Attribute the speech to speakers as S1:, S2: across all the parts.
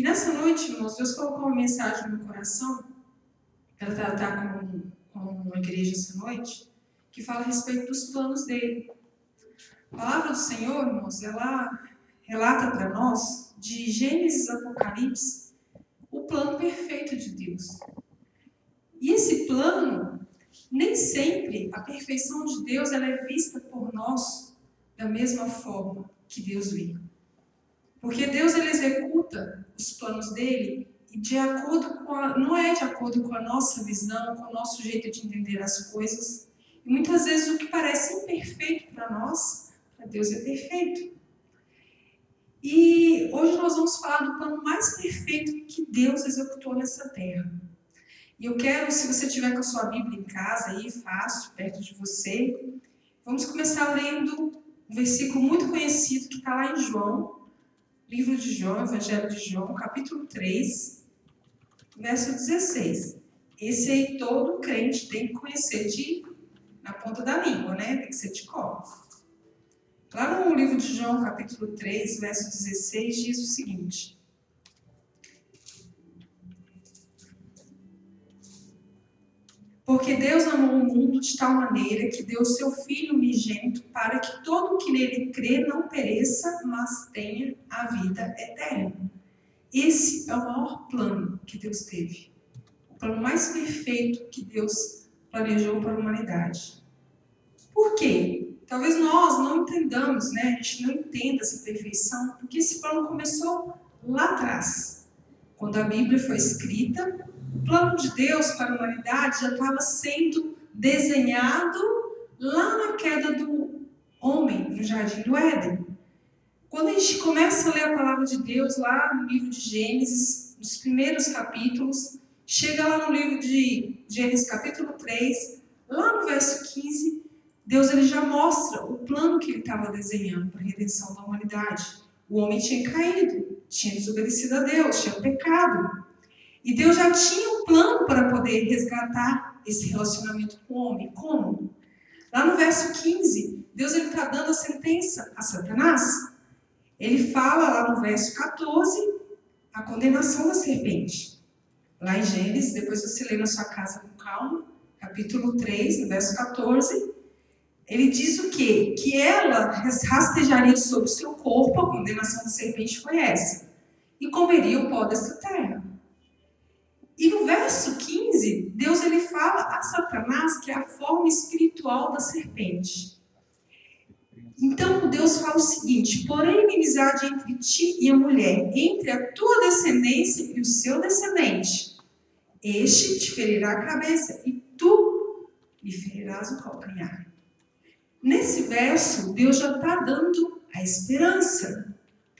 S1: E nessa noite, irmãos, Deus colocou uma mensagem no meu coração, para tratar com, com uma igreja essa noite, que fala a respeito dos planos dele. A palavra do Senhor, irmãos, ela relata para nós, de Gênesis a Apocalipse, o plano perfeito de Deus. E esse plano, nem sempre a perfeição de Deus ela é vista por nós da mesma forma que Deus vê. Porque Deus ele executa os planos dele de acordo com a, não é de acordo com a nossa visão, com o nosso jeito de entender as coisas. E muitas vezes o que parece imperfeito para nós, para Deus é perfeito. E hoje nós vamos falar do plano mais perfeito que Deus executou nessa terra. E eu quero, se você tiver com a sua Bíblia em casa aí, fácil, perto de você, vamos começar lendo um versículo muito conhecido que está lá em João, livro de João, Evangelho de João, capítulo 3, verso 16. Esse aí todo crente tem que conhecer de na ponta da língua, né? Tem que ser de cor. Lá no livro de João, capítulo 3, verso 16, diz o seguinte: Porque Deus amou o mundo de tal maneira que deu seu Filho unigênito para que todo que nele crê não pereça, mas tenha a vida eterna. Esse é o maior plano que Deus teve. O plano mais perfeito que Deus planejou para a humanidade. Por quê? Talvez nós não entendamos, né? A gente não entenda essa perfeição, porque esse plano começou lá atrás. Quando a Bíblia foi escrita, o plano de Deus para a humanidade já estava sendo desenhado lá na queda do homem no jardim do Éden. Quando a gente começa a ler a palavra de Deus lá no livro de Gênesis, nos primeiros capítulos, chega lá no livro de Gênesis capítulo 3, lá no verso 15, Deus ele já mostra o plano que ele estava desenhando para a redenção da humanidade. O homem tinha caído, tinha desobedecido a Deus, tinha pecado. E Deus já tinha um plano para poder resgatar esse relacionamento com o homem. Como? Lá no verso 15, Deus está dando a sentença a Satanás. Ele fala lá no verso 14 a condenação da serpente. Lá em Gênesis, depois você lê na sua casa com calma, capítulo 3, no verso 14, ele diz o quê? Que ela rastejaria sobre o seu corpo, a condenação da serpente foi essa, e comeria o pó dessa terra. E no verso 15, Deus ele fala a Satanás que é a forma espiritual da serpente. Então Deus fala o seguinte: porém, inimizade entre ti e a mulher, entre a tua descendência e o seu descendente. Este te ferirá a cabeça e tu lhe ferirás o calcanhar. Nesse verso, Deus já está dando a esperança.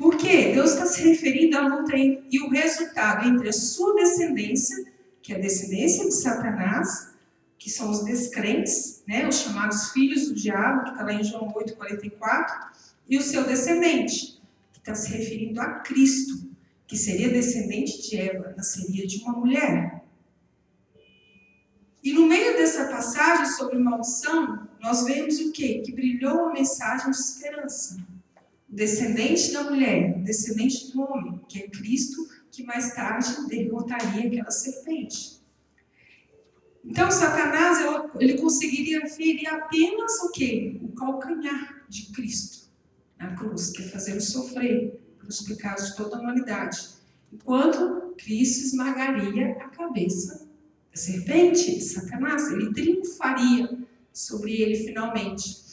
S1: Por quê? Deus está se referindo à luta e o resultado entre a sua descendência, que é a descendência de Satanás, que são os descrentes, né, os chamados filhos do diabo, que está lá em João 8,44, e o seu descendente, que está se referindo a Cristo, que seria descendente de Eva, nasceria de uma mulher. E no meio dessa passagem sobre maldição, nós vemos o quê? Que brilhou a mensagem de esperança descendente da mulher, descendente do homem, que é Cristo, que mais tarde derrotaria aquela serpente. Então, Satanás ele conseguiria ferir apenas o quê? O calcanhar de Cristo na cruz, que é fazer sofrer pelos pecados de toda a humanidade. Enquanto Cristo esmagaria a cabeça da serpente, Satanás, ele triunfaria sobre ele finalmente.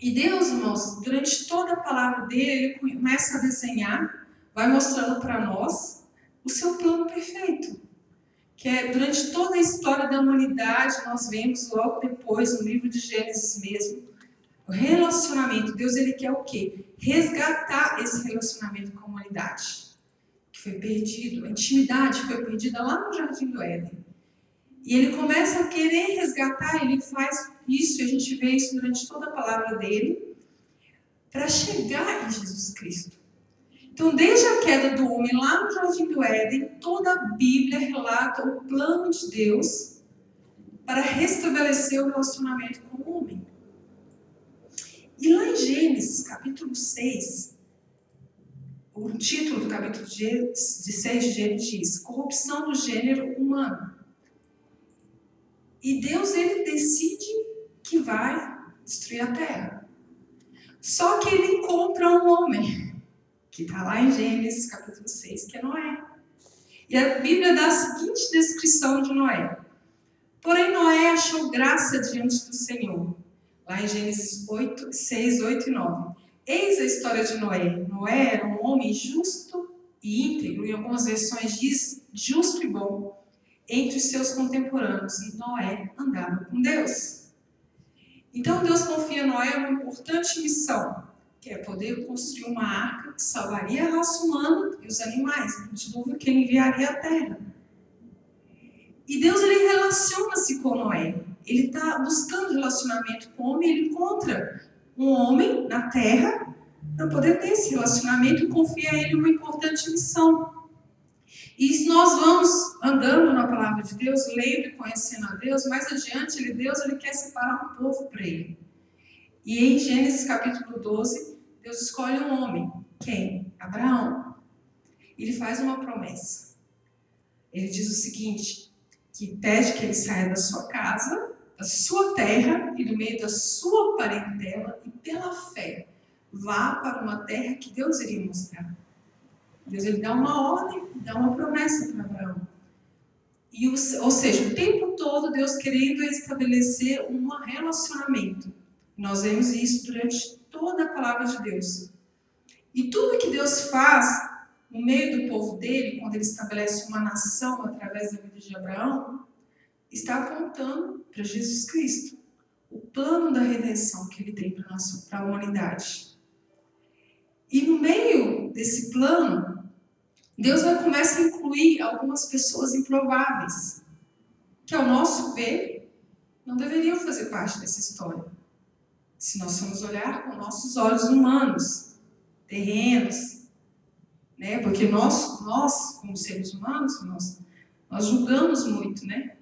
S1: E Deus, irmãos, durante toda a palavra dele, ele começa a desenhar, vai mostrando para nós o seu plano perfeito. Que é durante toda a história da humanidade, nós vemos logo depois, no livro de Gênesis mesmo, o relacionamento. Deus ele quer o quê? Resgatar esse relacionamento com a humanidade, que foi perdido. A intimidade foi perdida lá no Jardim do Éden. E ele começa a querer resgatar, ele faz isso, e a gente vê isso durante toda a palavra dele, para chegar em Jesus Cristo. Então, desde a queda do homem lá no Jardim do Éden, toda a Bíblia relata o plano de Deus para restabelecer o relacionamento com o homem. E lá em Gênesis, capítulo 6, o título do capítulo de 6 de Gênesis diz: Corrupção do gênero humano. E Deus ele decide que vai destruir a terra. Só que ele encontra um homem, que está lá em Gênesis capítulo 6, que é Noé. E a Bíblia dá a seguinte descrição de Noé. Porém, Noé achou graça diante do Senhor. Lá em Gênesis 8, 6, 8 e 9. Eis a história de Noé. Noé era um homem justo e íntegro, em algumas versões diz justo e bom, entre seus contemporâneos. E Noé andava com Deus. Então Deus confia a Noé uma importante missão, que é poder construir uma arca que salvaria a raça humana e os animais do dilúvio que ele enviaria à terra. E Deus ele relaciona-se com Noé. Ele está buscando relacionamento com o homem, ele encontra um homem na terra para poder ter esse relacionamento e confia a ele uma importante missão. E nós vamos andando na palavra de Deus, lendo e conhecendo a Deus, mais adiante, ele, Deus ele quer separar um povo para ele. E em Gênesis capítulo 12, Deus escolhe um homem. Quem? Abraão. Ele faz uma promessa. Ele diz o seguinte: que pede que ele saia da sua casa da sua terra e do meio da sua parentela e pela fé vá para uma terra que Deus iria mostrar. Deus ele dá uma ordem, dá uma promessa para Abraão. E ou seja, o tempo todo Deus querendo estabelecer um relacionamento. Nós vemos isso durante toda a palavra de Deus. E tudo que Deus faz no meio do povo dele, quando ele estabelece uma nação através da vida de Abraão, está apontando para Jesus Cristo, o plano da redenção que ele tem para a humanidade. E no meio desse plano, Deus vai começar a incluir algumas pessoas improváveis, que ao nosso ver não deveriam fazer parte dessa história. Se nós formos olhar com nossos olhos humanos, terrenos, né? Porque nós, nós como seres humanos, nós, nós julgamos muito, né?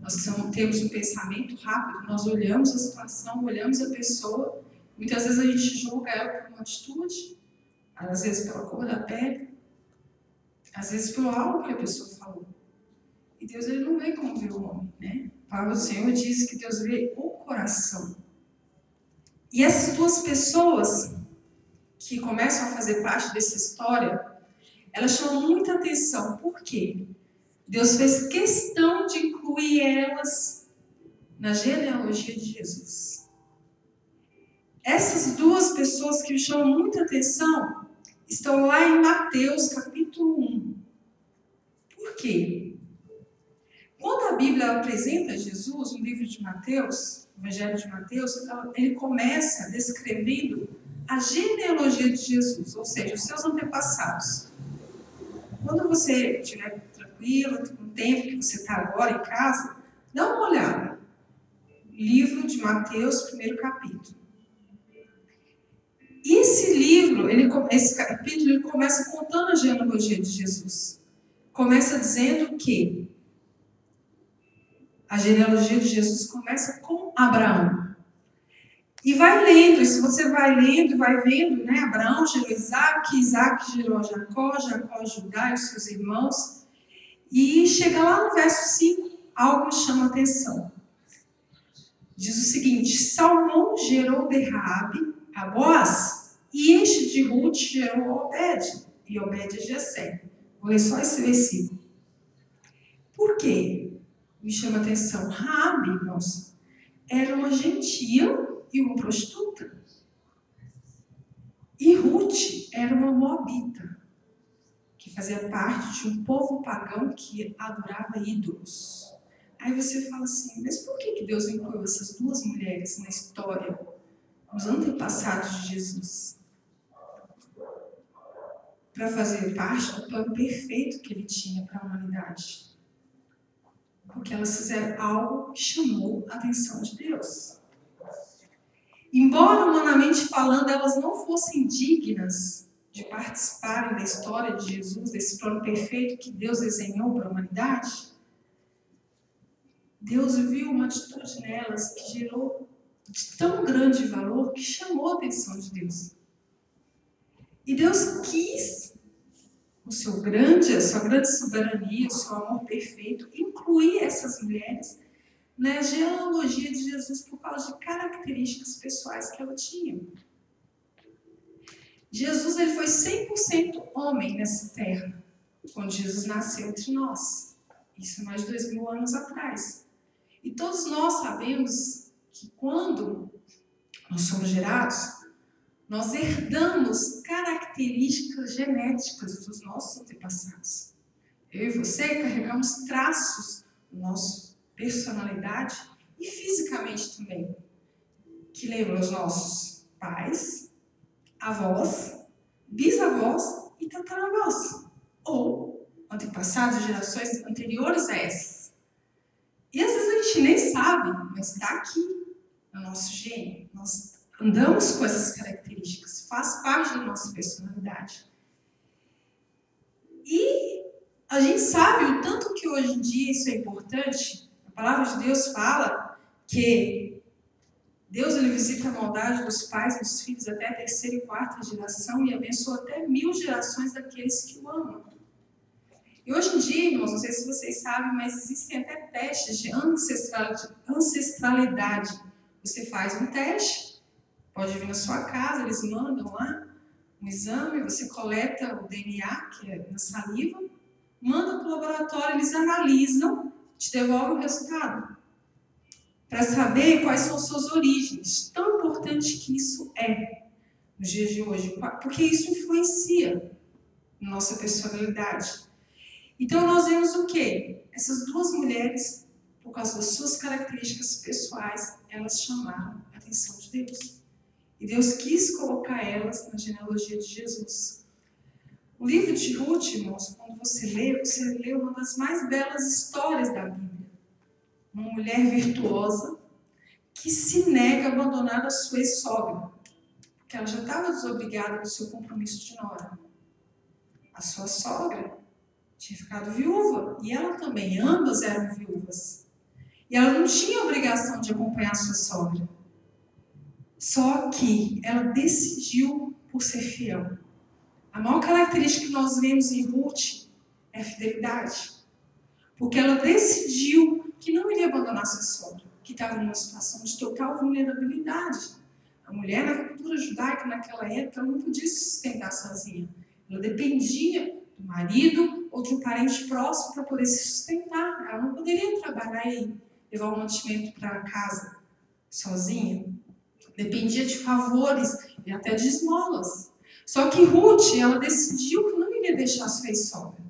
S1: Nós temos um pensamento rápido, nós olhamos a situação, olhamos a pessoa, muitas vezes a gente julga ela por uma atitude, às vezes pela cor da pele, às vezes pelo algo que a pessoa falou. E Deus ele não vê como vê o homem, né? Do Senhor diz que Deus vê o coração. E essas duas pessoas que começam a fazer parte dessa história, elas chamam muita atenção. Por quê? Deus fez questão de incluir elas na genealogia de Jesus. Essas duas pessoas que chamam muita atenção estão lá em Mateus capítulo 1. Quê? Quando a Bíblia apresenta Jesus, no livro de Mateus, o Evangelho de Mateus, ele começa descrevendo a genealogia de Jesus, ou seja, os seus antepassados. Quando você estiver tranquilo, com o tempo que você está agora em casa, dá uma olhada. Livro de Mateus, primeiro capítulo. Esse livro, ele, esse capítulo, ele começa contando a genealogia de Jesus. Começa dizendo que a genealogia de Jesus começa com Abraão. E vai lendo, e se você vai lendo, vai vendo, né? Abraão gerou Isaac, Isaac gerou Jacó, Jacó Judá e os seus irmãos. E chega lá no verso 5, algo chama atenção. Diz o seguinte: Salmão gerou de Rabi a Boaz, e este de Ruth gerou Obed, e Obed a Jessé. Vou ler só esse versículo. Por quê? Me chama atenção. Rabi, irmãos, era uma gentil e uma prostituta. E Ruth era uma moabita que fazia parte de um povo pagão que adorava ídolos. Aí você fala assim, mas por que, que Deus incluiu essas duas mulheres na história, nos antepassados de Jesus? Para fazer parte do plano perfeito que ele tinha para a humanidade. Porque elas fizeram algo que chamou a atenção de Deus. Embora humanamente falando elas não fossem dignas de participarem da história de Jesus, desse plano perfeito que Deus desenhou para a humanidade, Deus viu uma atitude nelas que gerou de tão grande valor que chamou a atenção de Deus. E Deus quis, o seu grande, a sua grande soberania, o seu amor perfeito, incluir essas mulheres na genealogia de Jesus por causa de características pessoais que ela tinha. Jesus ele foi 100% homem nessa terra, quando Jesus nasceu entre nós. Isso mais de dois mil anos atrás. E todos nós sabemos que quando nós somos gerados, nós herdamos características genéticas dos nossos antepassados. Eu e você carregamos traços da nossa personalidade e fisicamente também, que lembram os nossos pais, avós, bisavós e tataravós, ou antepassados, gerações anteriores a essas. E às vezes a gente nem sabe, mas está aqui no nosso gênio. Nós andamos com essas características, faz parte da nossa personalidade. E a gente sabe o tanto que hoje em dia isso é importante. A palavra de Deus fala que Deus ele visita a maldade dos pais, dos filhos até a terceira e quarta geração e abençoa até mil gerações daqueles que o amam. E hoje em dia, irmãos, não sei se vocês sabem, mas existem até testes de ancestralidade. Você faz um teste Pode vir na sua casa, eles mandam lá um exame, você coleta o DNA, que é na saliva, manda para o laboratório, eles analisam, te devolvem o resultado. Para saber quais são suas origens. Tão importante que isso é nos dias de hoje, porque isso influencia nossa personalidade. Então nós vemos o quê? Essas duas mulheres, por causa das suas características pessoais, elas chamaram a atenção de Deus. E Deus quis colocar elas na genealogia de Jesus. O livro de Ruth, irmãos, quando você lê, você lê uma das mais belas histórias da Bíblia. Uma mulher virtuosa que se nega a abandonar a sua ex-sogra, porque ela já estava desobrigada do seu compromisso de nora. A sua sogra tinha ficado viúva e ela também, ambas eram viúvas. E ela não tinha obrigação de acompanhar a sua sogra. Só que ela decidiu por ser fiel. A maior característica que nós vemos em Ruth é a fidelidade. Porque ela decidiu que não iria abandonar sua sogra, que estava numa situação de total vulnerabilidade. A mulher na cultura judaica naquela época não podia se sustentar sozinha. Ela dependia do marido ou de um parente próximo para poder se sustentar. Ela não poderia trabalhar e levar o mantimento para casa sozinha dependia de favores e até de esmolas. Só que Ruth, ela decidiu que não iria deixar sua ex-sogra.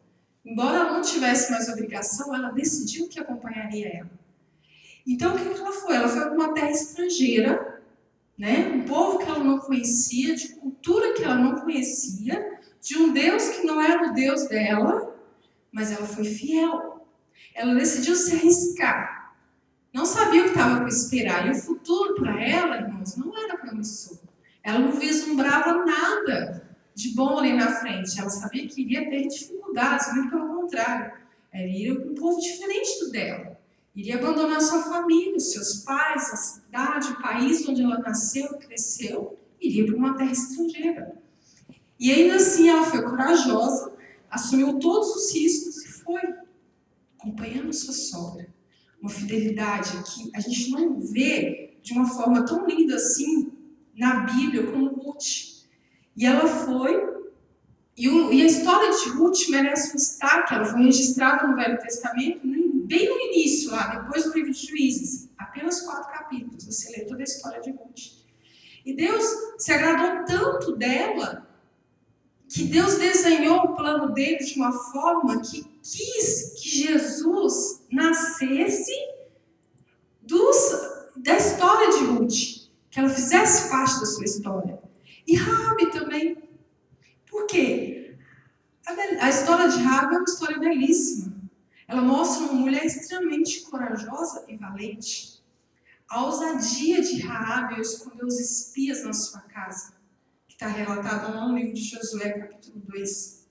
S1: Embora ela não tivesse mais obrigação, ela decidiu que acompanharia ela. Então, o que, ela foi? Ela foi para uma terra estrangeira, né? um povo que ela não conhecia, de cultura que ela não conhecia, de um Deus que não era o Deus dela, mas ela foi fiel. Ela decidiu se arriscar não sabia o que estava para esperar. E o futuro para ela, irmãos, não era promissor. Ela não vislumbrava nada de bom ali na frente. Ela sabia que iria ter dificuldades, muito pelo contrário. Ela iria para um povo diferente do dela. Iria abandonar sua família, seus pais, a cidade, o país onde ela nasceu, cresceu. Iria para uma terra estrangeira. E ainda assim ela foi corajosa, assumiu todos os riscos e foi, acompanhando sua sogra uma fidelidade que a gente não vê de uma forma tão linda assim na Bíblia como Ruth. E ela foi, e, o, e a história de Ruth merece um destaque, ela foi registrada no Velho Testamento, bem no início, lá, depois do livro de Juízes, apenas quatro capítulos, você lê toda a história de Ruth. E Deus se agradou tanto dela que Deus desenhou o plano dele de uma forma que quis que Jesus nascesse dos, da história de Ruth, que ela fizesse parte da sua história. E Rabi também. Por quê? A, a história de Rabi é uma história belíssima. Ela mostra uma mulher extremamente corajosa e valente. A ousadia de Rabi ao esconder os espias na sua casa está relatado lá no livro de Josué, capítulo 2.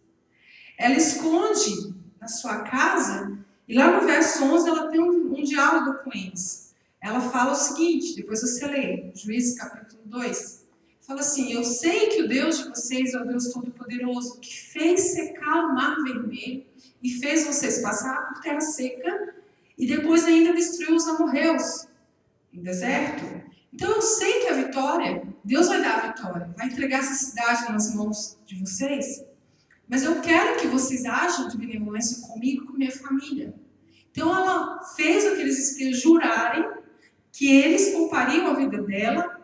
S1: Ela esconde na sua casa, e lá no verso 11 ela tem um, um diálogo com eles. Ela fala o seguinte, depois você lê, Juízes capítulo 2. Fala assim: Eu sei que o Deus de vocês é o Deus Todo-Poderoso, que fez secar o mar vermelho e fez vocês passar por terra seca e depois ainda destruiu os amorreus no deserto. Então eu sei que a vitória, Deus vai dar a vitória, vai entregar essa cidade nas mãos de vocês. Mas eu quero que vocês ajam de benevolência comigo e com minha família. Então ela fez aqueles espias jurarem que eles poupariam a vida dela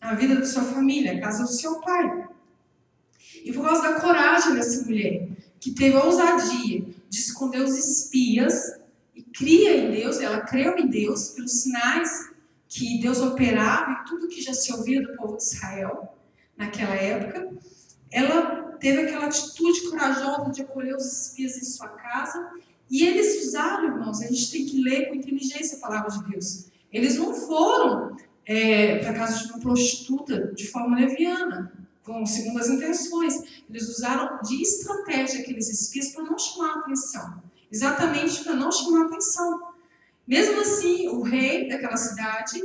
S1: a vida da sua família, a casa do seu pai. E por causa da coragem dessa mulher, que teve a ousadia de esconder os espias e cria em Deus, ela creu em Deus pelos sinais que Deus operava e tudo que já se ouvia do povo de Israel naquela época, ela teve aquela atitude corajosa de acolher os espias em sua casa e eles usaram, irmãos, a gente tem que ler com inteligência a palavra de Deus. Eles não foram é, para casa de uma prostituta de forma leviana, com segundas intenções. Eles usaram de estratégia aqueles espias para não chamar atenção, exatamente para não chamar atenção. Mesmo assim, o rei daquela cidade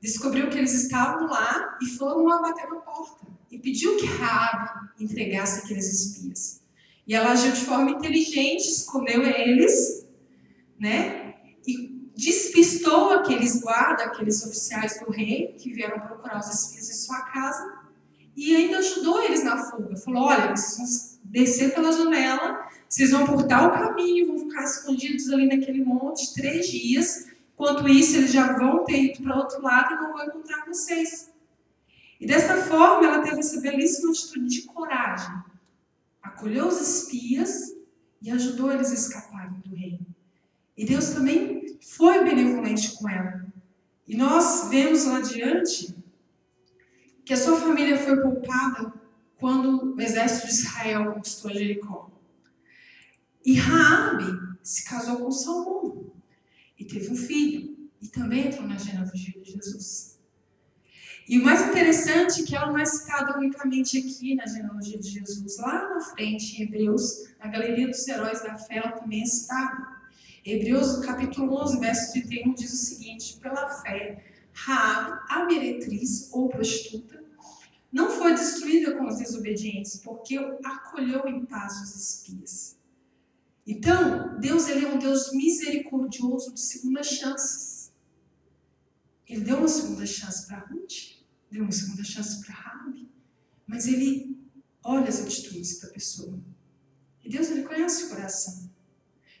S1: descobriu que eles estavam lá e foram lá bater na porta e pediu que Rabi entregasse aqueles espias. E ela agiu de forma inteligente, escondeu eles, né? E despistou aqueles guardas, aqueles oficiais do rei que vieram procurar os espias em sua casa e ainda ajudou eles na fuga. Falou: olha, vocês vão descer pela janela, vocês vão por tal caminho, vão ficar escondidos ali naquele monte três dias. Enquanto isso, eles já vão ter ido para outro lado e não vão encontrar vocês. E dessa forma, ela teve essa belíssima atitude de coragem. Acolheu os espias e ajudou eles a escaparem do rei. E Deus também foi benevolente com ela. E nós vemos lá adiante que a sua família foi poupada quando o exército de Israel conquistou Jericó. E Raabe se casou com Salomão teve um filho e também entrou na genealogia de Jesus. E o mais interessante é que ela não é citada unicamente aqui na genealogia de Jesus. Lá na frente, em Hebreus, na galeria dos heróis da fé, ela também é citada. Hebreus capítulo 11, verso 31 diz o seguinte: Pela fé, Raab, a meretriz ou prostituta, não foi destruída com os desobedientes, porque acolheu em paz os espias. Então, Deus ele é um Deus misericordioso de segundas chances. Ele deu uma segunda chance para Ruth, deu uma segunda chance para Raab, mas ele olha as atitudes da pessoa. E Deus ele conhece o coração.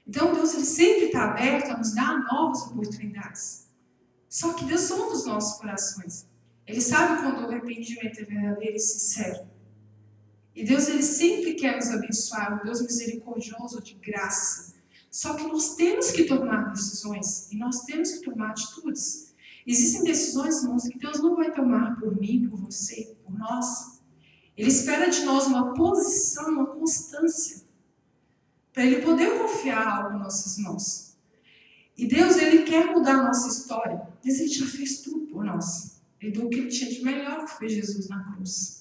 S1: Então Deus ele sempre está aberto a nos dar novas oportunidades. Só que Deus sonda os nossos corações. Ele sabe quando o arrependimento é verdadeiro e sincero. E Deus ele sempre quer nos abençoar, um Deus misericordioso de graça. Só que nós temos que tomar decisões e nós temos que tomar atitudes. Existem decisões, irmãos, que Deus não vai tomar por mim, por você, por nós. Ele espera de nós uma posição, uma constância para Ele poder confiar algo em nossas mãos. E Deus, Ele quer mudar a nossa história, mas Ele já fez tudo por nós. Ele deu o que Ele tinha de melhor, que foi Jesus na cruz.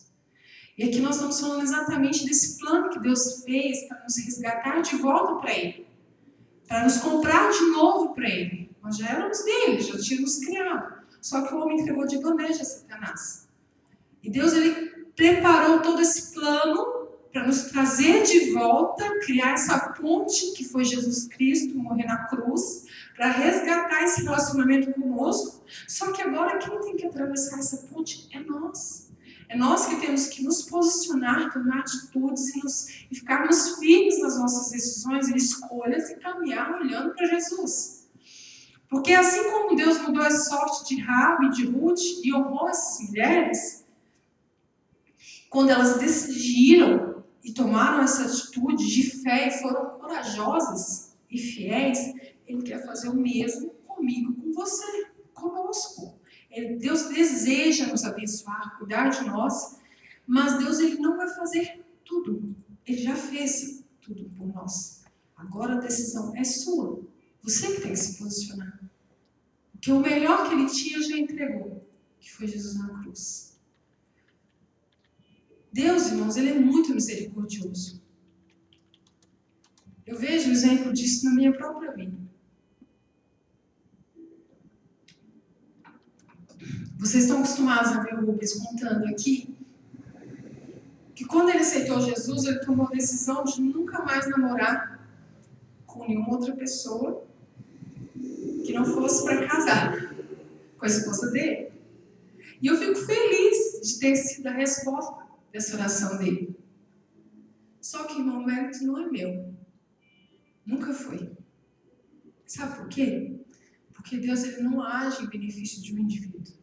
S1: E aqui nós estamos falando exatamente desse plano que Deus fez para nos resgatar de volta para Ele, para nos comprar de novo para Ele. Nós já éramos dele, já tínhamos criado. Só que o homem entregou de bandeja a Satanás. E Deus, Ele preparou todo esse plano para nos trazer de volta, criar essa ponte que foi Jesus Cristo morrer na cruz, para resgatar esse relacionamento conosco. Só que agora quem tem que atravessar essa ponte é nós. É nós que temos que nos posicionar, tomar atitudes e, nos, e ficarmos firmes nas nossas decisões e escolhas e caminhar olhando para Jesus. Porque assim como Deus mudou a sorte de Rabi e de Ruth e honrou essas mulheres, quando elas decidiram e tomaram essa atitude de fé e foram corajosas e fiéis, Ele quer fazer o mesmo comigo, com você, conosco. Ele, Deus deseja nos abençoar, cuidar de nós, mas Deus ele não vai fazer tudo. Ele já fez tudo por nós. Agora a decisão é sua. Você que tem que se posicionar. Porque o melhor que ele tinha já entregou, que foi Jesus na cruz. Deus, irmãos, ele é muito misericordioso. Eu vejo o exemplo disso na minha própria vida. Vocês estão acostumados a ver o Rubens contando aqui que quando ele aceitou Jesus, ele tomou a decisão de nunca mais namorar com nenhuma outra pessoa que não fosse para casar com a esposa dele. E eu fico feliz de ter sido a resposta dessa oração dele. Só que, irmão, o mérito não é meu. Nunca foi. Sabe por quê? Porque Deus ele não age em benefício de um indivíduo.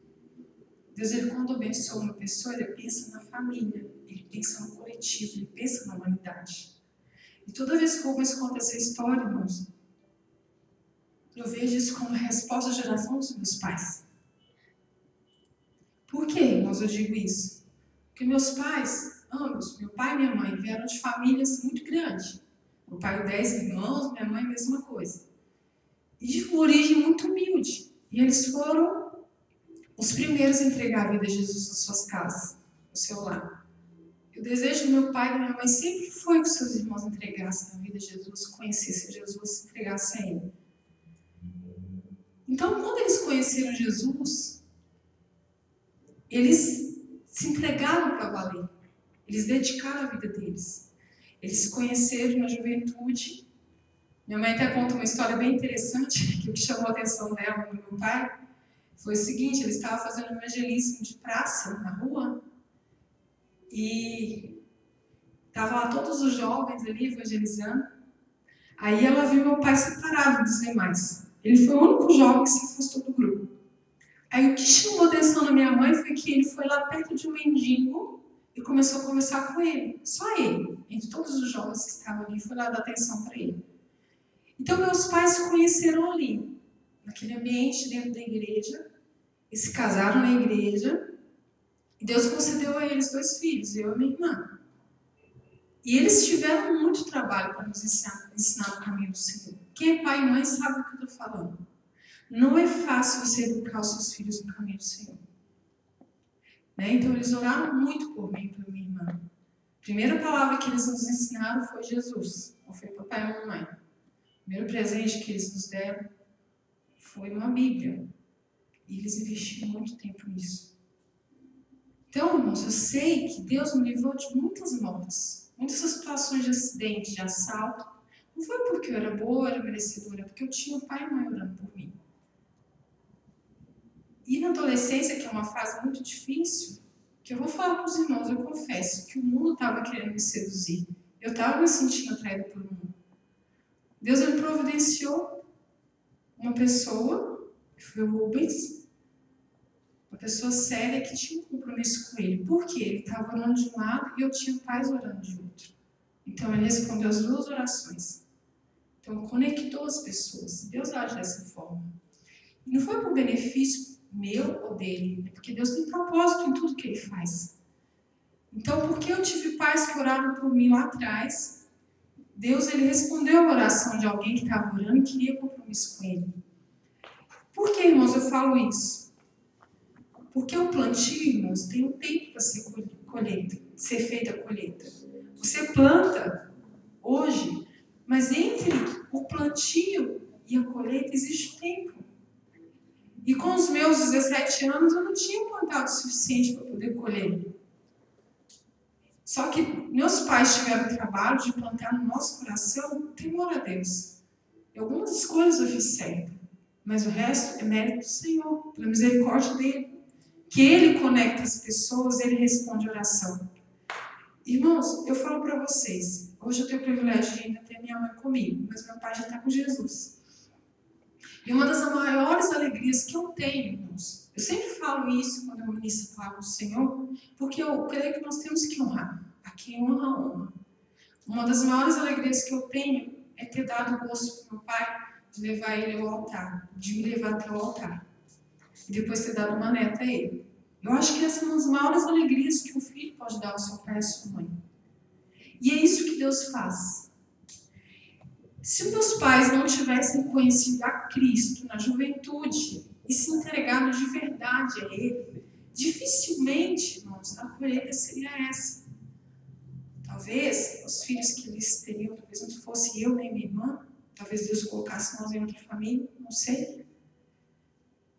S1: Deus, ele, quando abençoa uma pessoa, ele pensa na família, ele pensa no coletivo, ele pensa na humanidade. E toda vez que eu começo a contar essa história, irmãos, eu vejo isso como resposta à geração dos meus pais. Por que, irmãos, eu digo isso? Porque meus pais, ambos, meu pai e minha mãe, vieram de famílias muito grandes. Meu pai, dez irmãos, minha mãe, mesma coisa e de origem muito humilde. E eles foram os primeiros a entregar a vida a Jesus nas suas casas, no seu lar. o desejo do meu pai e da minha mãe sempre foi que seus irmãos entregassem a vida a Jesus, conhecessem Jesus, entregassem a Ele. Então, quando eles conheceram Jesus, eles se entregaram para valer. Eles dedicaram a vida deles. Eles se conheceram na juventude minha mãe até conta uma história bem interessante que chamou a atenção dela e do meu pai foi o seguinte: ele estava fazendo evangelismo de praça na rua e estavam lá todos os jovens ali evangelizando. Aí ela viu meu pai separado dos demais. Ele foi o único jovem que se afastou do grupo. Aí o que chamou atenção da minha mãe foi que ele foi lá perto de um mendigo e começou a conversar com ele. Só ele, entre todos os jovens que estavam ali, foi lá dar atenção para ele. Então, meus pais se conheceram ali, naquele ambiente dentro da igreja, e se casaram na igreja, e Deus concedeu a eles dois filhos, eu e minha irmã. E eles tiveram muito trabalho para nos ensinar, ensinar o caminho do Senhor. Quem é pai e mãe sabe o que eu estou falando. Não é fácil você educar os seus filhos no caminho do Senhor. Né? Então, eles oraram muito por mim e por minha irmã. A primeira palavra que eles nos ensinaram foi Jesus, não foi papai e mamãe. O primeiro presente que eles nos deram foi uma Bíblia. E eles investiram muito tempo nisso. Então, irmãos, eu sei que Deus me livrou de muitas mortes, muitas situações de acidente, de assalto. Não foi porque eu era boa, era merecedora, porque eu tinha o pai e mãe orando por mim. E na adolescência, que é uma fase muito difícil, que eu vou falar para os irmãos, eu confesso que o mundo estava querendo me seduzir. Eu estava me sentindo atraída por um Deus ele providenciou uma pessoa, foi o Rubens, uma pessoa séria que tinha um compromisso com ele. Por quê? Ele estava orando de um lado e eu tinha pais orando de outro. Então ele respondeu as duas orações. Então conectou as pessoas. Deus age dessa forma. E não foi por benefício meu ou dele, é porque Deus tem propósito em tudo que ele faz. Então, porque eu tive pais que oraram por mim lá atrás, Deus ele respondeu a oração de alguém que estava orando e queria compromisso com ele. Por que, irmãos, eu falo isso? Porque o plantio, irmãos, tem um tempo para ser colheita, ser feita a colheita. Você planta hoje, mas entre o plantio e a colheita existe tempo. E com os meus 17 anos eu não tinha plantado o suficiente para poder colher. Só que meus pais tiveram o trabalho de plantar no nosso coração temor a Deus. E algumas escolhas eu fiz certo, mas o resto é mérito do Senhor, pela misericórdia dele. Que ele conecta as pessoas, ele responde a oração. Irmãos, eu falo para vocês, hoje eu tenho o privilégio de ainda ter minha mãe comigo, mas meu pai já está com Jesus. E uma das maiores alegrias que eu tenho, irmãos, eu sempre falo isso quando eu ministro a palavra do Senhor, porque eu creio que nós temos que honrar. A quem honra, honra. Uma das maiores alegrias que eu tenho é ter dado gosto para meu pai de levar ele ao altar, de me levar até o altar. E depois ter dado uma neta a ele. Eu acho que essa é uma das maiores alegrias que um filho pode dar ao seu pai e à sua mãe. E é isso que Deus faz. Se meus pais não tivessem conhecido a Cristo na juventude e se entregado de verdade a Ele, dificilmente, irmãos, a colheita seria essa. Talvez os filhos que eles teriam, talvez não fosse eu nem minha irmã, talvez Deus colocasse nós em outra família, não sei.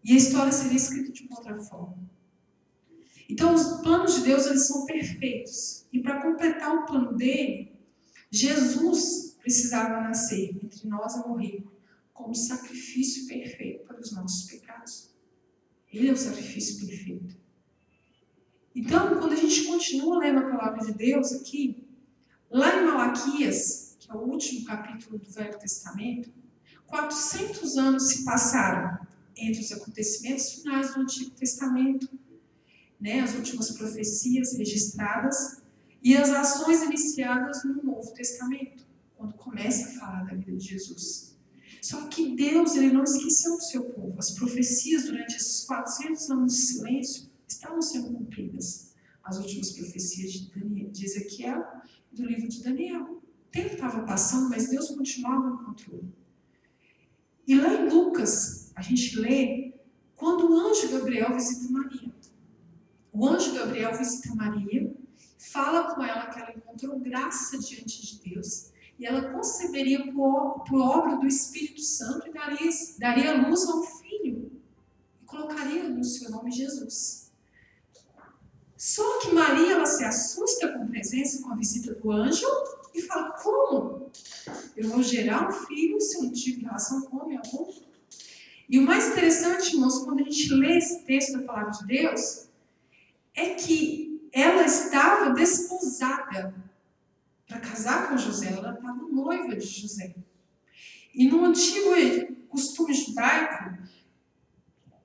S1: E a história seria escrita de uma outra forma. Então, os planos de Deus eles são perfeitos. E para completar o plano dele, Jesus precisava nascer entre nós e morrer como sacrifício perfeito para os nossos pecados. Ele é o sacrifício perfeito. Então, quando a gente continua lendo a palavra de Deus aqui, lá em Malaquias, que é o último capítulo do Velho Testamento, 400 anos se passaram entre os acontecimentos finais do Antigo Testamento, né, as últimas profecias registradas e as ações iniciadas no Novo Testamento, quando começa a falar da vida de Jesus. Só que Deus ele não esqueceu do seu povo. As profecias durante esses 400 anos de silêncio estavam sendo cumpridas. As últimas profecias de, Daniel, de Ezequiel do livro de Daniel. Tempo estava passando, mas Deus continuava no controle. E lá em Lucas, a gente lê quando o anjo Gabriel visita Maria. O anjo Gabriel visita Maria, fala com ela que ela encontrou graça diante de Deus e ela conceberia por, obra do Espírito Santo e daria, daria luz a um filho e colocaria no seu nome Jesus. Só que Maria ela se assusta com a presença, com a visita do anjo e fala: Como? Eu vou gerar um filho se eu não tive relação com homem algum? E o mais interessante, irmãos, quando a gente lê esse texto da palavra de Deus, é que ela estava desposada para casar com José, ela estava noiva de José. E no antigo costume judaico,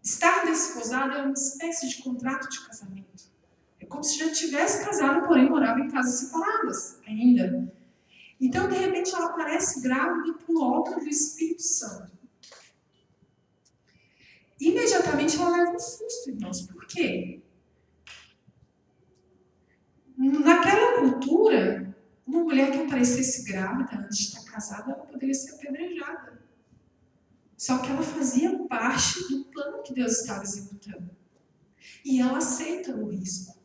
S1: estar desposada é uma espécie de contrato de casamento. É como se já tivesse casado, porém morava em casas separadas ainda. Então, de repente, ela aparece grávida por obra do Espírito Santo. Imediatamente ela leva um susto, irmãos. Por quê? Naquela cultura, uma mulher que aparecesse grávida antes de estar casada, ela poderia ser apedrejada. Só que ela fazia parte do plano que Deus estava executando. E ela aceita o risco.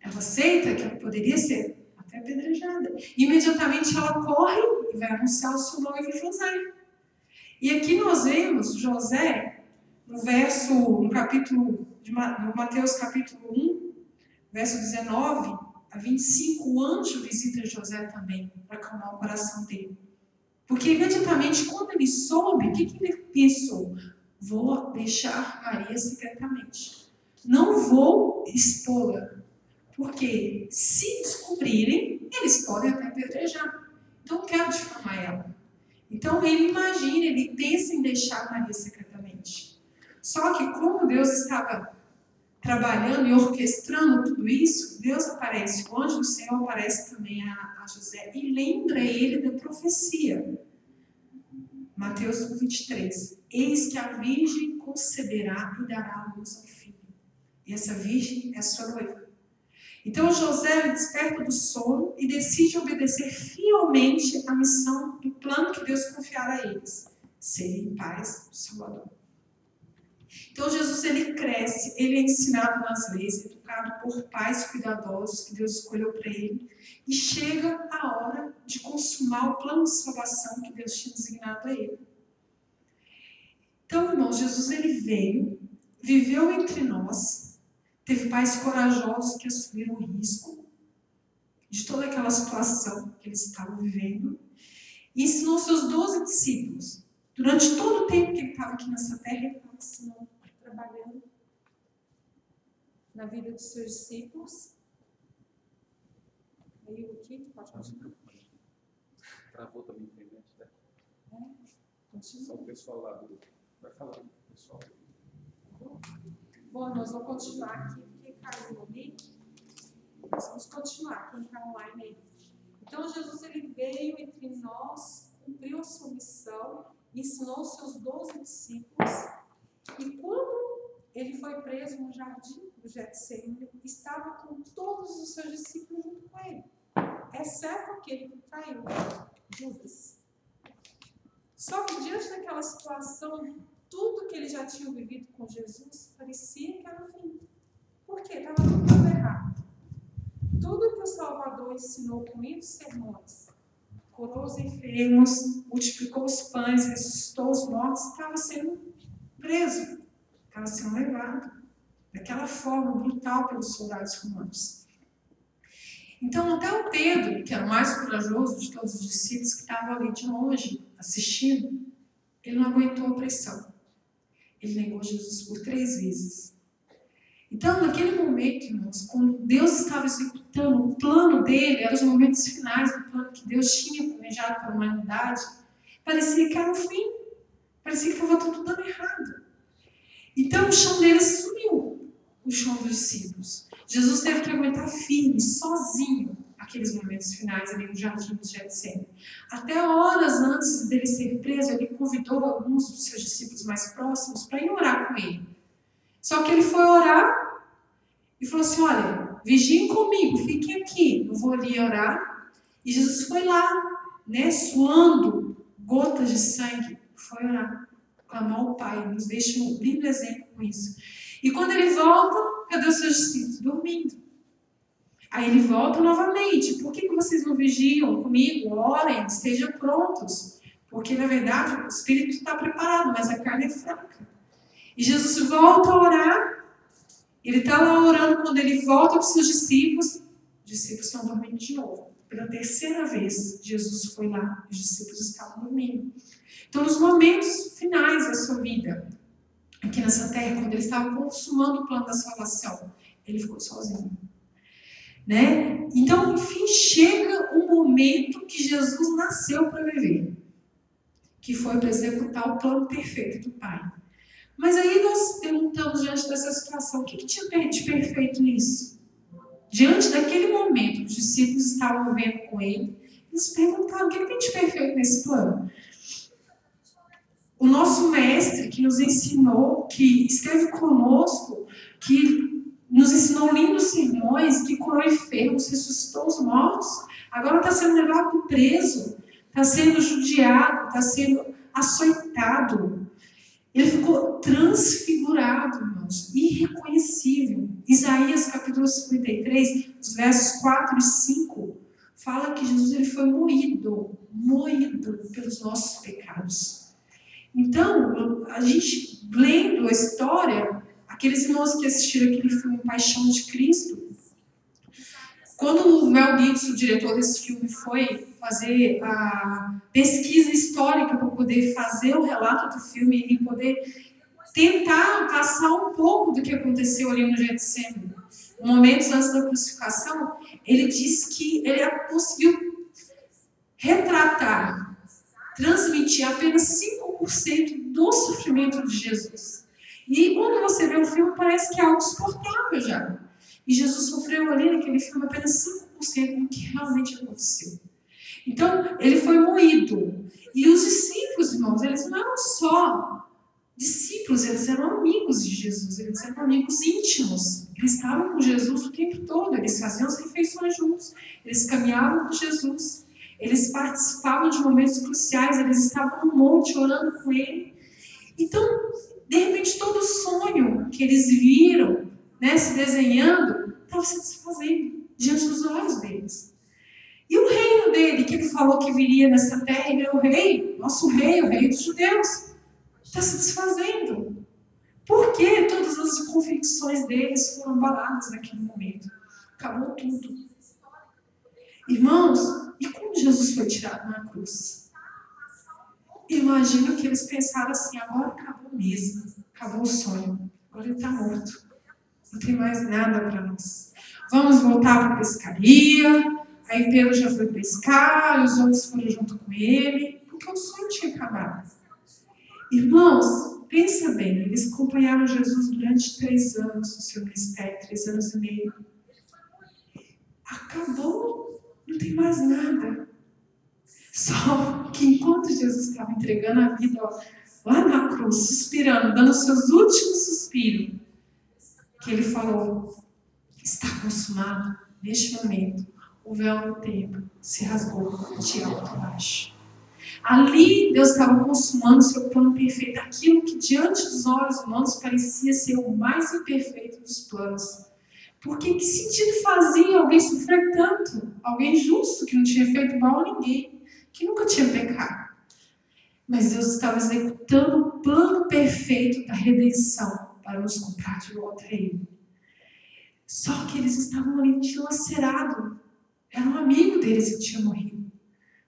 S1: Ela aceita que ela poderia ser até apedrejada. Imediatamente ela corre e vai anunciar o seu noivo José. E aqui nós vemos José, no verso, no capítulo, no Mateus capítulo 1, verso 19, a 25, o anjo visita José também, para acalmar o coração dele. Porque imediatamente, quando ele soube, o que, que ele pensou? Vou deixar Maria secretamente. Não vou expô-la. Porque se descobrirem, eles podem até apedrejar. Então, quero difamar ela. Então, ele imagina, ele pensa em deixar Maria secretamente. Só que, como Deus estava trabalhando e orquestrando tudo isso, Deus aparece, o anjo do Senhor aparece também a, a José e lembra ele da profecia. Mateus 23. Eis que a virgem conceberá e dará a luz ao filho. E essa virgem é sua noiva. Então José desperta do sono e decide obedecer fielmente a missão do plano que Deus confiara a eles: serem pais do Salvador. Então Jesus ele cresce, ele é ensinado nas leis, educado por pais cuidadosos que Deus escolheu para ele, e chega a hora de consumar o plano de salvação que Deus tinha designado a ele. Então, irmãos, Jesus ele veio, viveu entre nós, teve pais corajosos que assumiram o risco de toda aquela situação que eles estavam vivendo, e ensinou seus doze discípulos. Durante todo o tempo que ele estava aqui nessa terra, ele estava ensinando trabalhando na vida dos seus discípulos. Aí o Kito pode continuar.
S2: Travou também a internet, né?
S1: É, continua.
S2: Só o pessoal lá do. Vai falar, pessoal.
S1: Bom, nós vamos continuar aqui, porque caiu link. Nós vamos continuar, quem está online aí. Então, Jesus ele veio entre nós, cumpriu a sua missão, ensinou seus doze discípulos e quando ele foi preso no jardim do Getsemane, estava com todos os seus discípulos junto com ele, exceto aquele que traiu, Judas. Só que diante daquela situação, tudo que ele já tinha vivido com Jesus parecia que era fim. Por quê? Estava tudo errado. Tudo que o Salvador ensinou com muitos sermões, curou os enfermos, multiplicou os pães, ressuscitou os mortos, estava sendo preso, estava sendo levado daquela forma brutal pelos soldados romanos. Então, até o Pedro, que era o mais corajoso de todos os discípulos, que estava ali de longe assistindo, ele não aguentou a pressão. Ele negou Jesus por três vezes. Então, naquele momento, irmãos, quando Deus estava executando o plano dele, eram os momentos finais do plano que Deus tinha planejado para a humanidade, parecia que era o fim. Parecia que estava tudo dando errado. Então, o chão deles sumiu, o chão dos discípulos. Jesus teve que aguentar firme, sozinho, aqueles momentos finais ali no jardim de Getsemane. Até horas antes dele ser preso, ele convidou alguns dos seus discípulos mais próximos para ir orar com ele. Só que ele foi orar e falou assim: Olha, vigiem comigo, fiquem aqui, eu vou ali orar. E Jesus foi lá, né, suando gotas de sangue, foi orar, clamar ao Pai, nos deixa um lindo exemplo com isso. E quando ele volta, cadê os seus discípulos? Dormindo. Aí ele volta novamente. Por que, que vocês não vigiam comigo? Orem, estejam prontos. Porque, na verdade, o espírito está preparado, mas a carne é fraca. E Jesus volta a orar. Ele está lá orando. Quando ele volta para os seus discípulos, os discípulos estão dormindo de novo. Pela terceira vez, Jesus foi lá. Os discípulos estavam dormindo. Então, nos momentos finais da sua vida, aqui nessa terra, quando ele estava consumando o plano da salvação, ele ficou sozinho. Né? Então, enfim, chega o momento que Jesus nasceu para viver, que foi para executar o plano perfeito do Pai. Mas aí nós perguntamos diante dessa situação, o que, que tinha de perfeito nisso? Diante daquele momento, os discípulos estavam vendo com ele, eles perguntaram, o que, que tem de perfeito nesse plano? O nosso mestre que nos ensinou, que esteve conosco, que nos ensinou lindos sermões, que curou enfermos, ressuscitou os mortos, agora está sendo levado preso, está sendo judiado, está sendo açoitado, ele ficou transfigurado, irmãos, irreconhecível. Isaías capítulo 53, os versos 4 e 5, fala que Jesus ele foi moído, moído pelos nossos pecados. Então, a gente lendo a história, aqueles irmãos que assistiram aquele filme Paixão de Cristo, quando o Mel Gibson, o diretor desse filme, foi fazer a pesquisa histórica para poder fazer o relato do filme e poder tentar passar um pouco do que aconteceu ali no Getsemane, momentos antes da crucificação, ele disse que ele conseguiu retratar, transmitir apenas 5% do sofrimento de Jesus. E quando você vê o filme, parece que é algo suportável já. E Jesus sofreu ali naquele filme apenas 5% do que realmente aconteceu. Então, ele foi moído. E os discípulos, irmãos, eles não eram só discípulos, eles eram amigos de Jesus, eles eram amigos íntimos. Eles estavam com Jesus o tempo todo, eles faziam as refeições juntos, eles caminhavam com Jesus, eles participavam de momentos cruciais, eles estavam no monte orando com ele. Então, de repente, todo sonho que eles viram né, se desenhando estava se desfazendo diante dos olhos deles. E o reino dele, que ele falou que viria nessa terra, ele é o rei, nosso rei, o rei dos judeus, está se desfazendo. Por que todas as convicções deles foram abaladas naquele momento? Acabou tudo. Irmãos, e como Jesus foi tirado na cruz? Imagino que eles pensaram assim: agora acabou mesmo, acabou o sonho, agora ele está morto, não tem mais nada para nós. Vamos voltar para a pescaria, Aí Pedro já foi pescar, os outros foram junto com ele, porque o sonho tinha acabado. Irmãos, pensa bem, eles acompanharam Jesus durante três anos no seu ministério, três anos e meio. Acabou, não tem mais nada. Só que enquanto Jesus estava entregando a vida lá na cruz, suspirando, dando seus últimos suspiros, que ele falou: está consumado neste momento o véu do templo se rasgou de alto a baixo. Ali Deus estava consumando seu plano perfeito, aquilo que diante dos olhos humanos parecia ser o mais imperfeito dos planos. Porque que sentido fazia alguém sofrer tanto? Alguém justo, que não tinha feito mal a ninguém, que nunca tinha pecado. Mas Deus estava executando o plano perfeito da redenção para nos comprar de volta a Ele. Só que eles estavam ali dilacerados. Era um amigo deles que tinha morrido.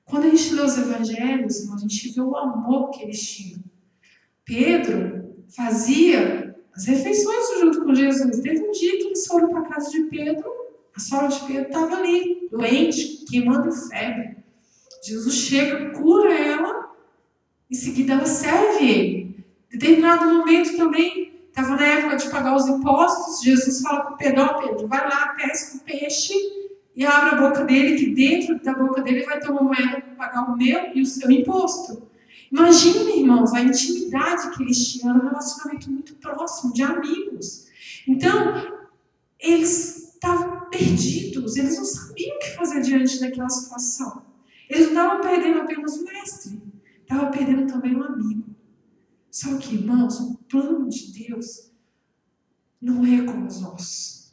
S1: Quando a gente lê os evangelhos, a gente vê o amor que eles tinham. Pedro fazia as refeições junto com Jesus. Teve um dia que eles foram para a casa de Pedro, a sogra de Pedro estava ali, doente, queimando febre. Jesus chega, cura ela, em seguida ela serve ele. Em determinado momento também, estava na época de pagar os impostos, Jesus fala para Pedro, Pedro, vai lá, pesca o peixe e abre a boca dele, que dentro da boca dele vai ter uma moeda para pagar o meu e o seu imposto. Imaginem, irmãos, a intimidade que eles tinham, um relacionamento muito próximo, de amigos. Então, eles estavam perdidos, eles não sabiam o que fazer diante daquela situação. Eles não estavam perdendo apenas o mestre, estavam perdendo também um amigo. Só que, irmãos, o plano de Deus não é como os nossos.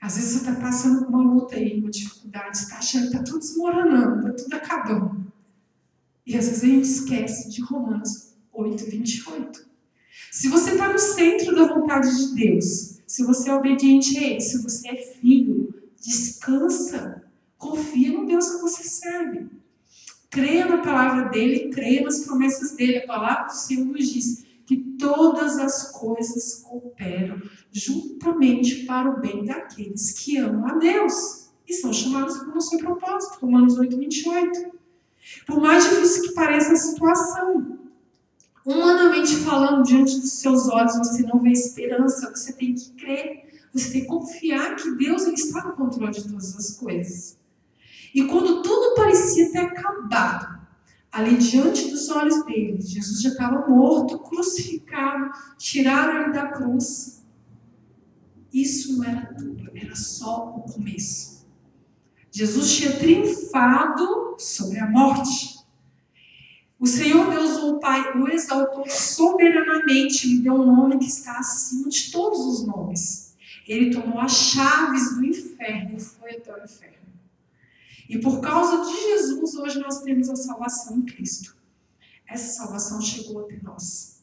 S1: Às vezes você está passando por uma luta aí, uma dificuldade, está achando que está tudo desmoronando, está tudo acabando. E às vezes a gente esquece de Romanos 8, 28. Se você está no centro da vontade de Deus, se você é obediente a Ele, se você é filho, descansa, confia no Deus que você serve. Creia na palavra dele, creia nas promessas dele. A palavra do Senhor nos diz que todas as coisas cooperam juntamente para o bem daqueles que amam a Deus e são chamados pelo seu propósito. Romanos 8, 28. Por mais difícil que pareça a situação, humanamente falando, diante dos seus olhos, você não vê esperança, você tem que crer, você tem que confiar que Deus está no controle de todas as coisas. E quando tudo parecia ter acabado, ali diante dos olhos dele, Jesus já estava morto, crucificado, tiraram ele da cruz. Isso não era tudo, era só o começo. Jesus tinha triunfado sobre a morte. O Senhor Deus, o Pai, o exaltou soberanamente, lhe deu um nome que está acima de todos os nomes. Ele tomou as chaves do inferno e foi até o inferno. E por causa de Jesus, hoje nós temos a salvação em Cristo. Essa salvação chegou até nós.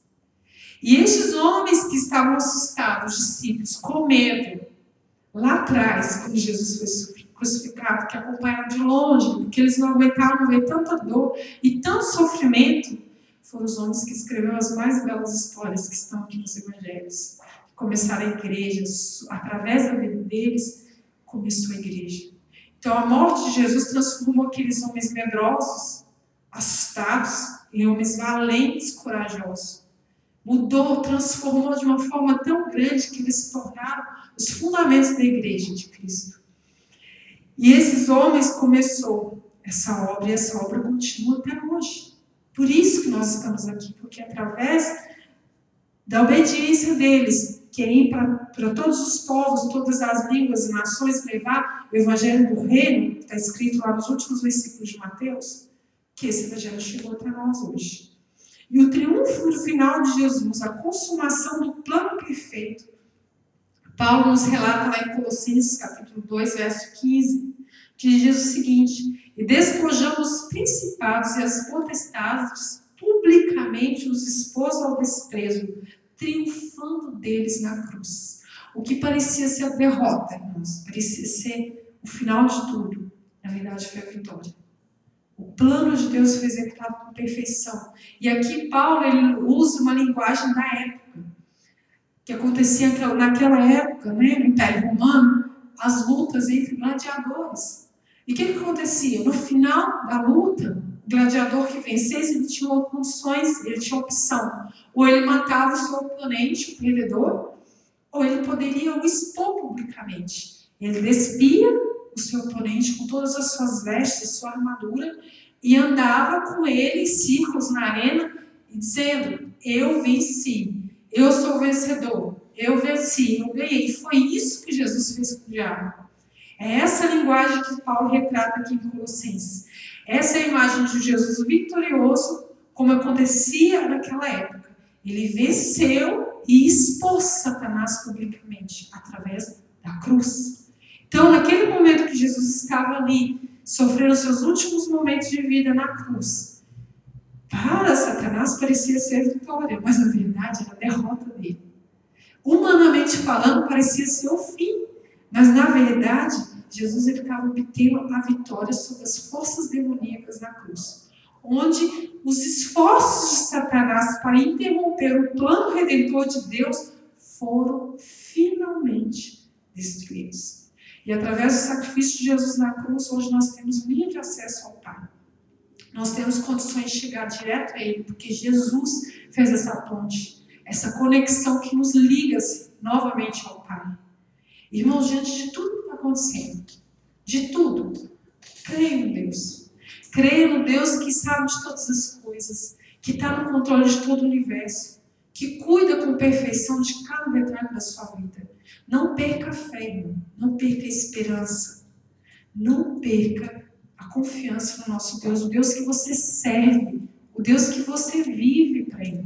S1: E estes homens que estavam assustados, discípulos, com medo, lá atrás, quando Jesus foi crucificado, que acompanharam de longe, porque eles não aguentaram ver tanta dor e tanto sofrimento, foram os homens que escreveram as mais belas histórias que estão aqui nos evangelhos. Começaram a igreja, através da vida deles, começou a igreja. Então a morte de Jesus transformou aqueles homens medrosos, assustados, em homens valentes, corajosos. Mudou, transformou de uma forma tão grande que eles se tornaram os fundamentos da igreja de Cristo. E esses homens começou essa obra e essa obra continua até hoje. Por isso que nós estamos aqui, porque através da obediência deles, que ir para todos os povos, todas as línguas e nações, levar o evangelho do reino, que está escrito lá nos últimos versículos de Mateus, que esse evangelho chegou até nós hoje. E o triunfo final de Jesus, a consumação do plano perfeito, Paulo nos relata lá em Colossenses capítulo 2, verso 15, que diz o seguinte: E despojamos os principados e as potestades, publicamente os expôs ao desprezo, triunfando deles na cruz. O que parecia ser a derrota, irmãos, parecia ser o final de tudo, na verdade foi a vitória. O plano de Deus foi executado com perfeição. E aqui Paulo ele usa uma linguagem da época que acontecia naquela época, né, no Império Romano, as lutas entre gladiadores. E o que, que acontecia? No final da luta, gladiador que vencesse, ele tinha condições, ele tinha opção. Ou ele matava o seu oponente, o perdedor, ou ele poderia o expor publicamente. Ele despia o seu oponente com todas as suas vestes, sua armadura, e andava com ele em círculos na arena, dizendo: Eu venci. Eu sou vencedor. Eu venci, eu ganhei. Foi isso que Jesus fez com o diabo. É essa linguagem que Paulo retrata aqui em Colossenses. Essa é a imagem de Jesus vitorioso, como acontecia naquela época. Ele venceu e expôs Satanás publicamente através da cruz. Então, naquele momento que Jesus estava ali, sofrendo seus últimos momentos de vida na cruz, para Satanás parecia ser vitória, mas na verdade era a derrota dele. Humanamente falando, parecia ser o fim. Mas, na verdade, Jesus ele estava obtendo a vitória sobre as forças demoníacas na cruz. Onde os esforços de Satanás para interromper o plano redentor de Deus foram finalmente destruídos. E através do sacrifício de Jesus na cruz, hoje nós temos livre acesso ao Pai. Nós temos condições de chegar direto a Ele, porque Jesus fez essa ponte, essa conexão que nos liga novamente ao Pai. Irmãos, diante de tudo que está acontecendo, de tudo, creia em Deus. Creia no Deus que sabe de todas as coisas, que está no controle de todo o universo, que cuida com perfeição de cada detalhe da sua vida. Não perca a fé, irmão. não perca a esperança. Não perca a confiança no nosso Deus, o Deus que você serve, o Deus que você vive para Ele.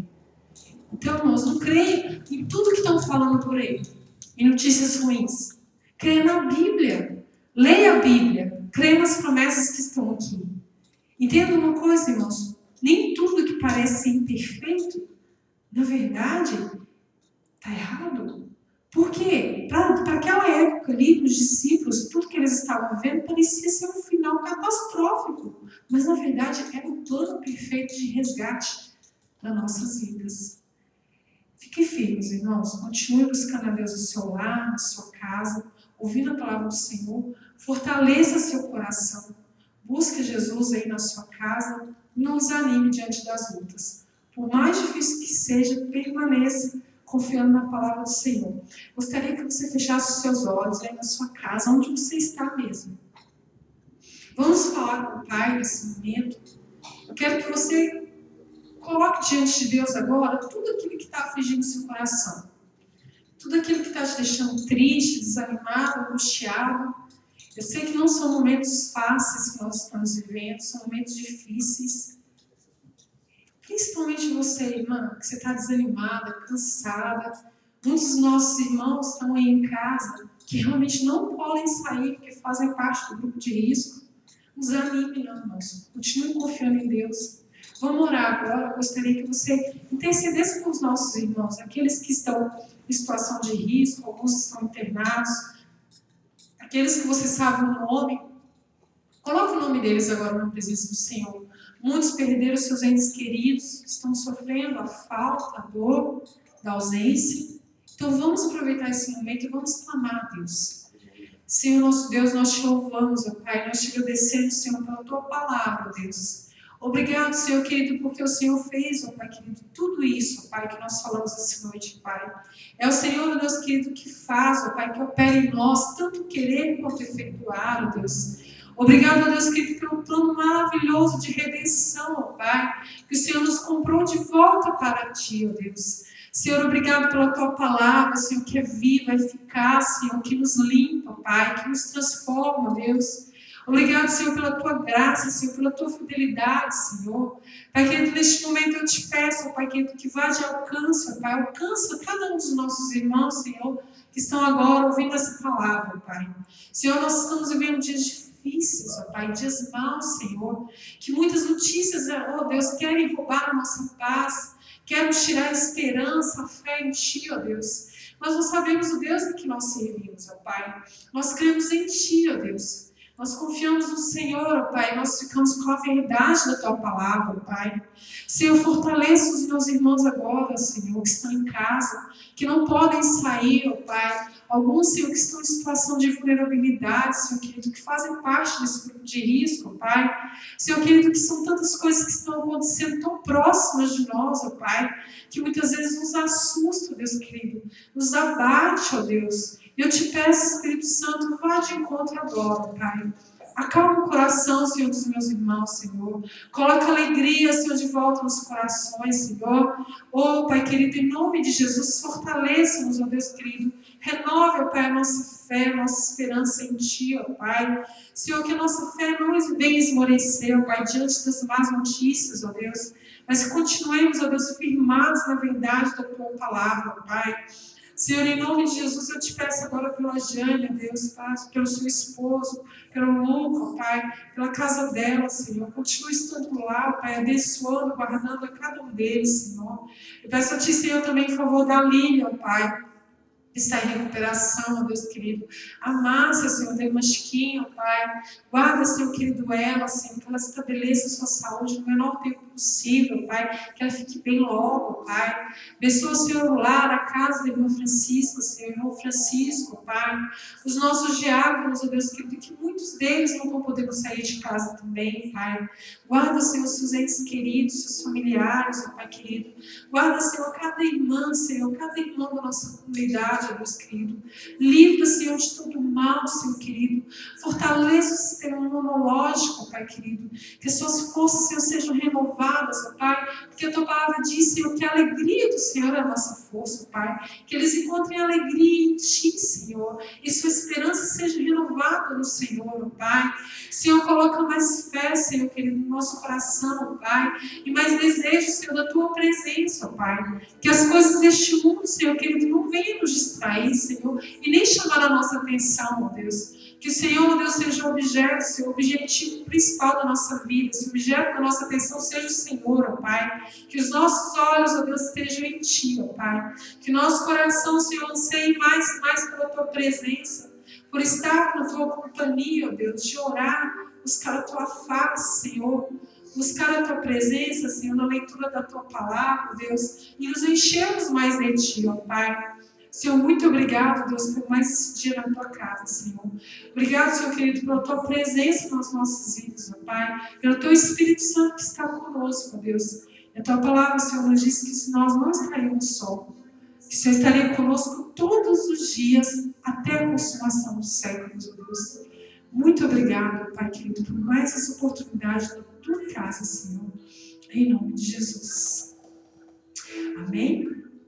S1: Então, irmãos, não creia em tudo que estão falando por aí, em notícias ruins. Creia na Bíblia. Leia a Bíblia. Creia nas promessas que estão aqui. Entenda uma coisa, irmãos. Nem tudo que parece imperfeito, na verdade, está errado. Por quê? Para aquela época ali, os discípulos, tudo que eles estavam vendo parecia ser um final catastrófico. Mas, na verdade, era o plano perfeito de resgate das nossas vidas. Fiquem firmes, irmãos. Continue buscando a Deus no seu lar, na sua casa, ouvindo a palavra do Senhor. Fortaleça seu coração. Busque Jesus aí na sua casa. Não os anime diante das lutas. Por mais difícil que seja, permaneça confiando na palavra do Senhor. Gostaria que você fechasse os seus olhos aí na sua casa, onde você está mesmo. Vamos falar com o Pai nesse momento. Eu quero que você coloque diante de Deus agora tudo aquilo que está afligindo seu coração. Tudo aquilo que está te deixando triste, desanimado, angustiado. Eu sei que não são momentos fáceis que nós estamos vivendo, são momentos difíceis. Principalmente você, irmã, que você está desanimada, cansada. Muitos dos nossos irmãos estão aí em casa que realmente não podem sair porque fazem parte do grupo de risco. Nos anime, não, irmãos. Continue confiando em Deus. Vamos orar agora. Eu gostaria que você intercedesse com os nossos irmãos, aqueles que estão em situação de risco, alguns estão internados, aqueles que você sabe o nome. Coloque o nome deles agora na presença do Senhor. Muitos perderam seus entes queridos, estão sofrendo a falta, a dor da ausência. Então vamos aproveitar esse momento e vamos clamar a Deus. Senhor nosso Deus, nós te louvamos, ó Pai, nós te agradecemos, Senhor, pela tua palavra, Deus. Obrigado, Senhor querido, porque o Senhor fez, ó Pai querido, tudo isso, ó Pai, que nós falamos essa noite, Pai. É o Senhor, Deus querido, que faz, ó Pai, que opera em nós, tanto querer quanto efetuar, ó Deus. Obrigado, ó Deus querido, pelo plano maravilhoso de redenção, ó Pai, que o Senhor nos comprou de volta para Ti, ó Deus. Senhor, obrigado pela Tua palavra, Senhor, que é viva, eficaz, Senhor, que nos limpa, Pai, que nos transforma, Deus. Obrigado, Senhor, pela tua graça, Senhor, pela tua fidelidade, Senhor. Pai querido, neste momento eu te peço, Pai querido, que vá de alcance, Pai, alcança cada um dos nossos irmãos, Senhor, que estão agora ouvindo essa palavra, Pai. Senhor, nós estamos vivendo dias difíceis ó Pai, dias maus, Senhor, que muitas notícias, ó Deus, querem roubar a nossa paz, querem tirar a esperança, a fé em Ti, ó Deus. Mas nós sabemos o Deus em que nós servimos, ó Pai. Nós cremos em Ti, ó Deus. Nós confiamos no Senhor, ó Pai, nós ficamos com a verdade da Tua palavra, ó Pai. Senhor, fortaleça os meus irmãos agora, Senhor, que estão em casa, que não podem sair, ó Pai. Alguns, Senhor, que estão em situação de vulnerabilidade, Senhor querido, que fazem parte desse grupo de risco, Pai. Senhor querido, que são tantas coisas que estão acontecendo tão próximas de nós, ó Pai, que muitas vezes nos assusta, Deus querido, nos abate, ó Deus. Eu te peço, Espírito Santo, vá de encontro agora, Pai. Acalma o coração, Senhor, dos meus irmãos, Senhor. Coloca alegria, Senhor, de volta nos corações, Senhor. Oh, Pai querido, em nome de Jesus, fortaleça-nos, ó Deus querido. Renove, ó Pai, a nossa fé, a nossa esperança em Ti, ó Pai. Senhor, que a nossa fé não venha esmorecer, ó Pai, diante das más notícias, ó Deus. Mas continuemos, ó Deus, firmados na verdade da Tua palavra, ó Pai. Senhor, em nome de Jesus, eu te peço agora pela Jânia, Deus, Pai, pelo seu esposo, pelo Luca, Pai, pela casa dela, Senhor. Continue estando lá, Pai, abençoando, guardando a cada um deles, Senhor. Eu peço a Ti, Senhor, também em favor da Lília, Pai. Está em recuperação, Deus querido. A Márcia, Senhor, tem uma chiquinha, Pai. Guarda, Senhor querido, ela, Senhor, que ela estabeleça a sua saúde no menor tempo possível, Pai. Que ela fique bem logo, Pai. Abençoa, Senhor, o lar, a casa da irmã Francisca, Senhor, irmão Francisco, Pai. Os nossos diáconos, ó Deus querido, que muitos deles não vão poder sair de casa também, Pai. Guarda, Senhor, seus entes queridos, seus familiares, ó Pai querido. Guarda, Senhor, cada irmã, Senhor, cada irmã da nossa comunidade, ó Deus querido. Livra, Senhor, de todo mal, Senhor querido. Fortaleça o sistema imunológico, Pai querido. Que suas forças, Senhor, sejam renovadas, Pai. Porque a tua palavra diz, Senhor, que a alegria do Senhor é a nossa força, Pai. Que eles encontrem alegria em Ti, Senhor. E sua esperança seja renovada no Senhor, Pai. Senhor, coloca mais fé, Senhor querido, no nosso coração, Pai. E mais desejo, Senhor, da tua presença, Pai. Que as coisas deste mundo, Senhor querido, não venham nos distrair, Senhor, e nem chamar a nossa atenção, ó Deus. Que o Senhor, Deus, seja o objeto, Senhor, o objetivo principal da nossa vida. Se o objeto da nossa atenção seja o Senhor, ó Pai. Que os nossos olhos, ó Deus, estejam em Ti, ó Pai. Que nosso coração, Senhor, anseie mais, mais pela Tua presença. Por estar na Tua companhia, ó Deus, de orar, buscar a Tua face, Senhor buscar a tua presença, Senhor, na leitura da tua palavra, Deus, e nos enchermos mais de ti, ó Pai. Senhor, muito obrigado, Deus, por mais esse dia na tua casa, Senhor. Obrigado, Senhor querido, pela tua presença nas nossas vidas, ó Pai. Pelo teu Espírito Santo que está conosco, Deus. E a tua palavra, Senhor, nos diz que se nós não estaríamos só, que o Senhor estaria conosco todos os dias até a consumação dos séculos, ó Deus. Muito obrigado, Pai querido, por mais essa oportunidade na tua casa, Senhor. Em nome de Jesus. Amém?